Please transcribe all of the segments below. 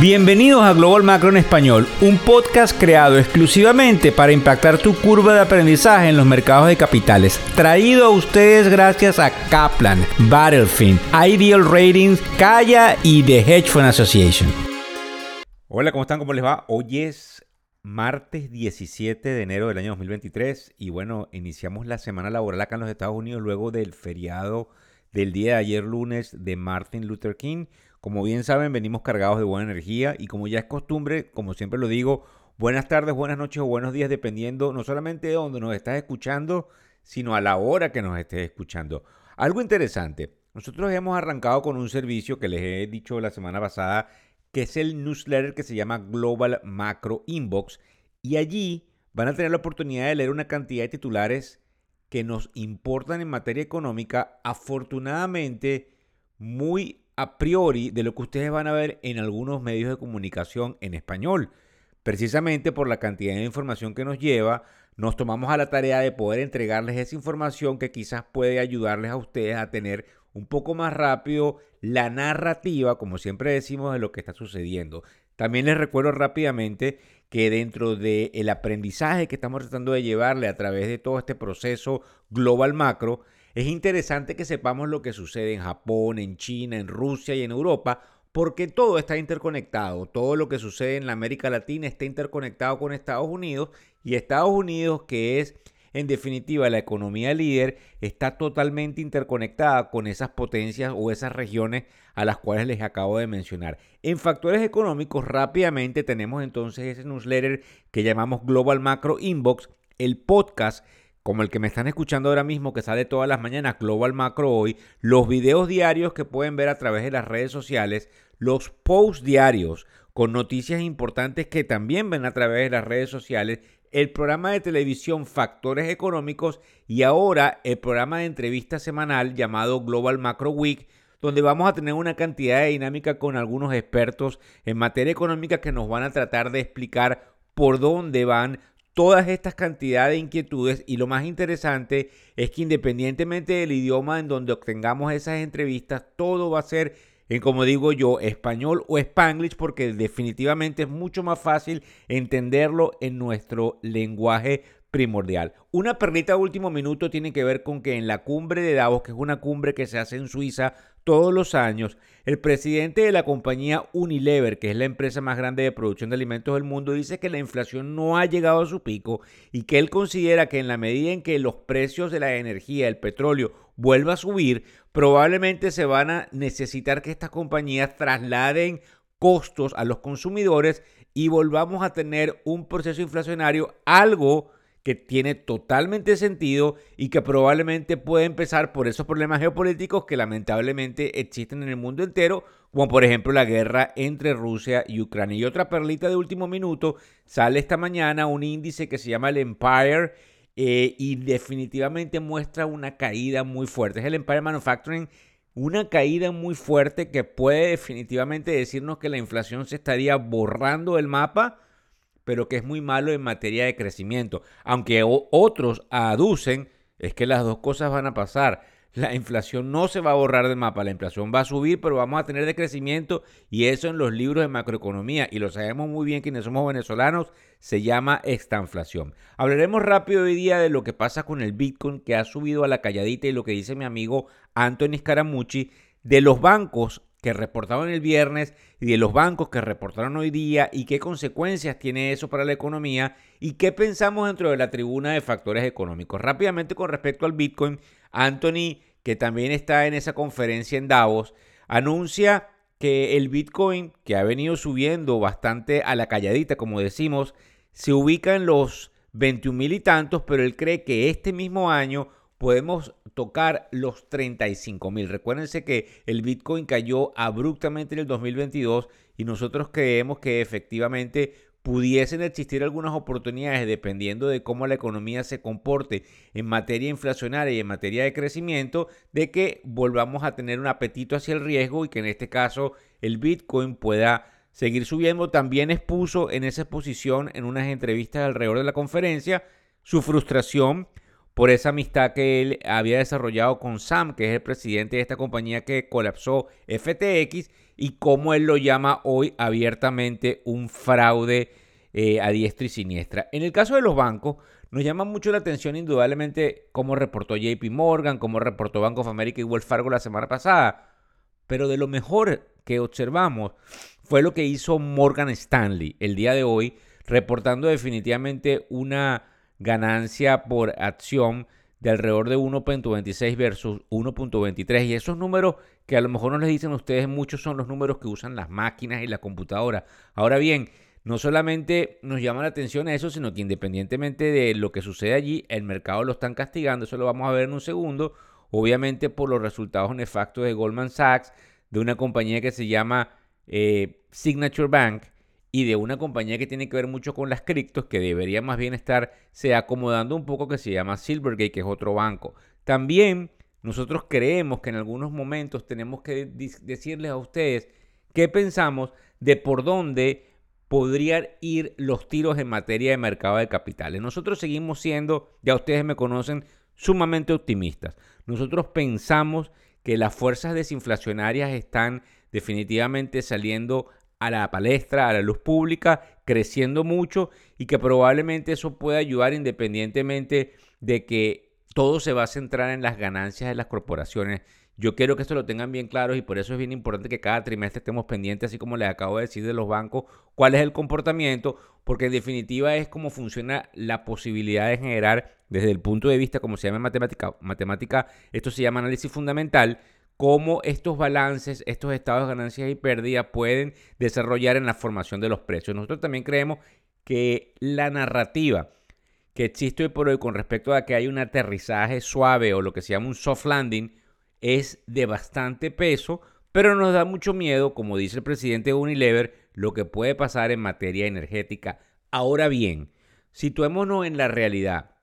Bienvenidos a Global Macro en Español, un podcast creado exclusivamente para impactar tu curva de aprendizaje en los mercados de capitales. Traído a ustedes gracias a Kaplan, Battlefield, Ideal Ratings, Kaya y The Hedge Fund Association. Hola, ¿cómo están? ¿Cómo les va? Hoy es martes 17 de enero del año 2023 y bueno, iniciamos la semana laboral acá en los Estados Unidos luego del feriado del día de ayer lunes de Martin Luther King. Como bien saben, venimos cargados de buena energía y como ya es costumbre, como siempre lo digo, buenas tardes, buenas noches o buenos días, dependiendo no solamente de dónde nos estás escuchando, sino a la hora que nos estés escuchando. Algo interesante, nosotros hemos arrancado con un servicio que les he dicho la semana pasada, que es el newsletter que se llama Global Macro Inbox, y allí van a tener la oportunidad de leer una cantidad de titulares que nos importan en materia económica, afortunadamente muy a priori de lo que ustedes van a ver en algunos medios de comunicación en español. Precisamente por la cantidad de información que nos lleva, nos tomamos a la tarea de poder entregarles esa información que quizás puede ayudarles a ustedes a tener un poco más rápido la narrativa, como siempre decimos, de lo que está sucediendo. También les recuerdo rápidamente que dentro del aprendizaje que estamos tratando de llevarle a través de todo este proceso global macro, es interesante que sepamos lo que sucede en Japón, en China, en Rusia y en Europa, porque todo está interconectado. Todo lo que sucede en la América Latina está interconectado con Estados Unidos y Estados Unidos, que es en definitiva la economía líder, está totalmente interconectada con esas potencias o esas regiones a las cuales les acabo de mencionar. En factores económicos, rápidamente tenemos entonces ese newsletter que llamamos Global Macro Inbox, el podcast como el que me están escuchando ahora mismo, que sale todas las mañanas, Global Macro Hoy, los videos diarios que pueden ver a través de las redes sociales, los posts diarios con noticias importantes que también ven a través de las redes sociales, el programa de televisión Factores Económicos y ahora el programa de entrevista semanal llamado Global Macro Week, donde vamos a tener una cantidad de dinámica con algunos expertos en materia económica que nos van a tratar de explicar por dónde van todas estas cantidades de inquietudes. Y lo más interesante es que independientemente del idioma en donde obtengamos esas entrevistas, todo va a ser en, como digo yo, español o spanglish porque definitivamente es mucho más fácil entenderlo en nuestro lenguaje primordial. Una perlita de último minuto tiene que ver con que en la cumbre de Davos, que es una cumbre que se hace en Suiza todos los años, el presidente de la compañía Unilever, que es la empresa más grande de producción de alimentos del mundo, dice que la inflación no ha llegado a su pico y que él considera que en la medida en que los precios de la energía, el petróleo, vuelva a subir, probablemente se van a necesitar que estas compañías trasladen costos a los consumidores y volvamos a tener un proceso inflacionario algo que tiene totalmente sentido y que probablemente puede empezar por esos problemas geopolíticos que lamentablemente existen en el mundo entero, como por ejemplo la guerra entre Rusia y Ucrania. Y otra perlita de último minuto, sale esta mañana un índice que se llama el Empire eh, y definitivamente muestra una caída muy fuerte. Es el Empire Manufacturing, una caída muy fuerte que puede definitivamente decirnos que la inflación se estaría borrando del mapa pero que es muy malo en materia de crecimiento. Aunque otros aducen, es que las dos cosas van a pasar. La inflación no se va a borrar del mapa, la inflación va a subir, pero vamos a tener de crecimiento y eso en los libros de macroeconomía, y lo sabemos muy bien quienes somos venezolanos, se llama estanflación. Hablaremos rápido hoy día de lo que pasa con el Bitcoin que ha subido a la calladita y lo que dice mi amigo Anthony Scaramucci de los bancos que reportaron el viernes y de los bancos que reportaron hoy día y qué consecuencias tiene eso para la economía y qué pensamos dentro de la tribuna de factores económicos. Rápidamente con respecto al Bitcoin, Anthony, que también está en esa conferencia en Davos, anuncia que el Bitcoin, que ha venido subiendo bastante a la calladita, como decimos, se ubica en los 21 mil y tantos, pero él cree que este mismo año podemos tocar los 35 mil. Recuérdense que el Bitcoin cayó abruptamente en el 2022 y nosotros creemos que efectivamente pudiesen existir algunas oportunidades dependiendo de cómo la economía se comporte en materia inflacionaria y en materia de crecimiento, de que volvamos a tener un apetito hacia el riesgo y que en este caso el Bitcoin pueda seguir subiendo. También expuso en esa exposición, en unas entrevistas alrededor de la conferencia, su frustración por esa amistad que él había desarrollado con Sam, que es el presidente de esta compañía que colapsó FTX, y cómo él lo llama hoy abiertamente un fraude eh, a diestra y siniestra. En el caso de los bancos, nos llama mucho la atención indudablemente cómo reportó JP Morgan, cómo reportó Bank of America y Wells Fargo la semana pasada. Pero de lo mejor que observamos fue lo que hizo Morgan Stanley el día de hoy, reportando definitivamente una ganancia por acción de alrededor de 1.26 versus 1.23. Y esos números que a lo mejor no les dicen a ustedes muchos son los números que usan las máquinas y la computadora. Ahora bien, no solamente nos llama la atención eso, sino que independientemente de lo que sucede allí, el mercado lo están castigando, eso lo vamos a ver en un segundo, obviamente por los resultados nefastos de Goldman Sachs, de una compañía que se llama eh, Signature Bank y de una compañía que tiene que ver mucho con las criptos, que debería más bien estar se acomodando un poco, que se llama Silvergate, que es otro banco. También nosotros creemos que en algunos momentos tenemos que decirles a ustedes qué pensamos de por dónde podrían ir los tiros en materia de mercado de capitales. Nosotros seguimos siendo, ya ustedes me conocen, sumamente optimistas. Nosotros pensamos que las fuerzas desinflacionarias están definitivamente saliendo a la palestra, a la luz pública, creciendo mucho y que probablemente eso pueda ayudar independientemente de que todo se va a centrar en las ganancias de las corporaciones. Yo quiero que esto lo tengan bien claro y por eso es bien importante que cada trimestre estemos pendientes, así como les acabo de decir de los bancos, cuál es el comportamiento, porque en definitiva es cómo funciona la posibilidad de generar desde el punto de vista, como se llama en matemática, matemática esto se llama análisis fundamental, cómo estos balances, estos estados de ganancias y pérdidas pueden desarrollar en la formación de los precios. Nosotros también creemos que la narrativa que existe hoy por hoy con respecto a que hay un aterrizaje suave o lo que se llama un soft landing, es de bastante peso, pero nos da mucho miedo, como dice el presidente Unilever, lo que puede pasar en materia energética. Ahora bien, situémonos en la realidad.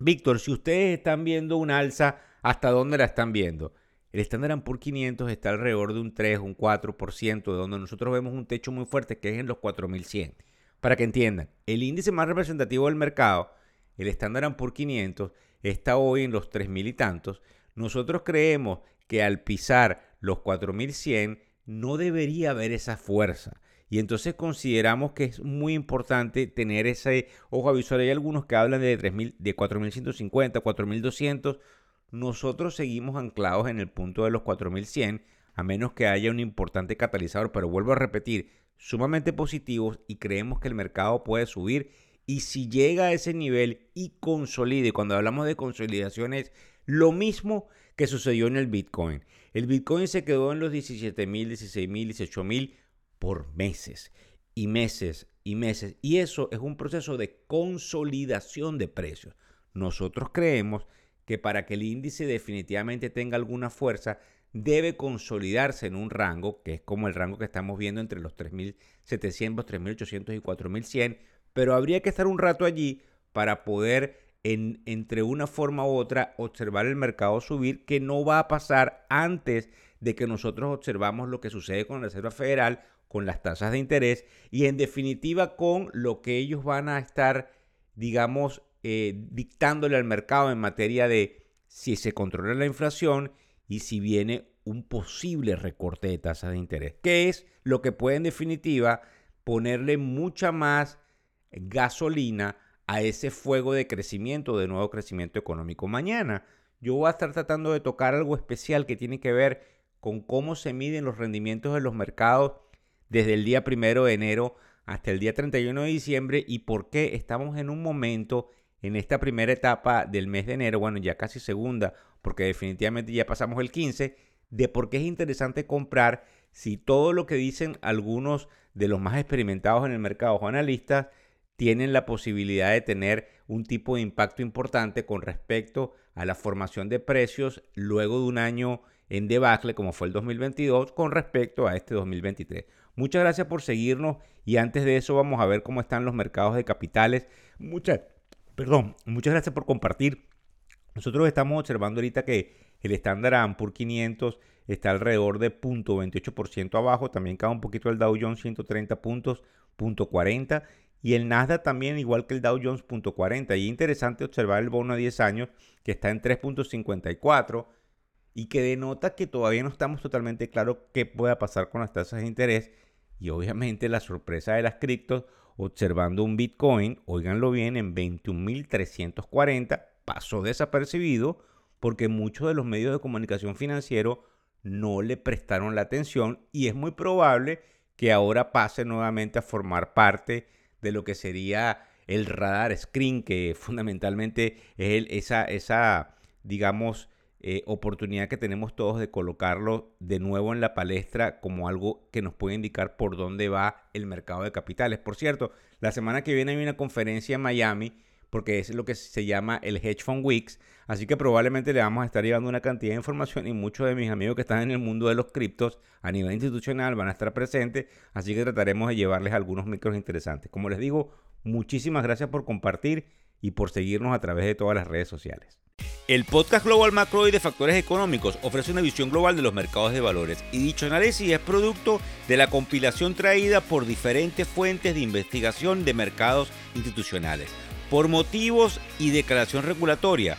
Víctor, si ustedes están viendo un alza, ¿hasta dónde la están viendo? El Standard Poor's 500 está alrededor de un 3, un 4%, de donde nosotros vemos un techo muy fuerte que es en los 4100. Para que entiendan, el índice más representativo del mercado, el Standard Poor's 500, está hoy en los 3000 y tantos, nosotros creemos que al pisar los 4100 no debería haber esa fuerza. Y entonces consideramos que es muy importante tener ese ojo avisor. Hay algunos que hablan de, 3000, de 4150, 4200. Nosotros seguimos anclados en el punto de los 4100, a menos que haya un importante catalizador. Pero vuelvo a repetir, sumamente positivos y creemos que el mercado puede subir. Y si llega a ese nivel y consolide, cuando hablamos de consolidaciones lo mismo que sucedió en el Bitcoin. El Bitcoin se quedó en los 17 mil, 16 mil, 18 mil por meses y meses y meses. Y eso es un proceso de consolidación de precios. Nosotros creemos que para que el índice definitivamente tenga alguna fuerza, debe consolidarse en un rango, que es como el rango que estamos viendo entre los 3.700, 3.800 y 4.100, pero habría que estar un rato allí para poder en, entre una forma u otra observar el mercado subir, que no va a pasar antes de que nosotros observamos lo que sucede con la Reserva Federal, con las tasas de interés y en definitiva con lo que ellos van a estar, digamos, eh, dictándole al mercado en materia de si se controla la inflación y si viene un posible recorte de tasas de interés, que es lo que puede en definitiva ponerle mucha más gasolina a ese fuego de crecimiento, de nuevo crecimiento económico. Mañana yo voy a estar tratando de tocar algo especial que tiene que ver con cómo se miden los rendimientos de los mercados desde el día primero de enero hasta el día 31 de diciembre y por qué estamos en un momento en esta primera etapa del mes de enero, bueno, ya casi segunda, porque definitivamente ya pasamos el 15, de por qué es interesante comprar si todo lo que dicen algunos de los más experimentados en el mercado o analistas tienen la posibilidad de tener un tipo de impacto importante con respecto a la formación de precios luego de un año en debacle como fue el 2022 con respecto a este 2023. Muchas gracias por seguirnos y antes de eso vamos a ver cómo están los mercados de capitales. Muchas, perdón, muchas gracias por compartir. Nosotros estamos observando ahorita que el estándar Poor's 500 está alrededor de 0.28% abajo, también cae un poquito el Dow Jones 130 puntos, 0.40 y el Nasdaq también, igual que el Dow Jones, .40. Y interesante observar el bono a 10 años que está en 3.54. y que denota que todavía no estamos totalmente claros qué pueda pasar con las tasas de interés y obviamente la sorpresa de las criptos observando un Bitcoin, oiganlo bien, en 21.340 pasó desapercibido porque muchos de los medios de comunicación financiero no le prestaron la atención y es muy probable que ahora pase nuevamente a formar parte de lo que sería el radar screen, que fundamentalmente es esa, esa, digamos, eh, oportunidad que tenemos todos de colocarlo de nuevo en la palestra como algo que nos puede indicar por dónde va el mercado de capitales. Por cierto, la semana que viene hay una conferencia en Miami porque es lo que se llama el Hedge Fund Weeks, así que probablemente le vamos a estar llevando una cantidad de información y muchos de mis amigos que están en el mundo de los criptos a nivel institucional van a estar presentes, así que trataremos de llevarles algunos micros interesantes. Como les digo, muchísimas gracias por compartir y por seguirnos a través de todas las redes sociales. El podcast Global Macro y de Factores Económicos ofrece una visión global de los mercados de valores y dicho análisis es producto de la compilación traída por diferentes fuentes de investigación de mercados institucionales. Por motivos y declaración regulatoria,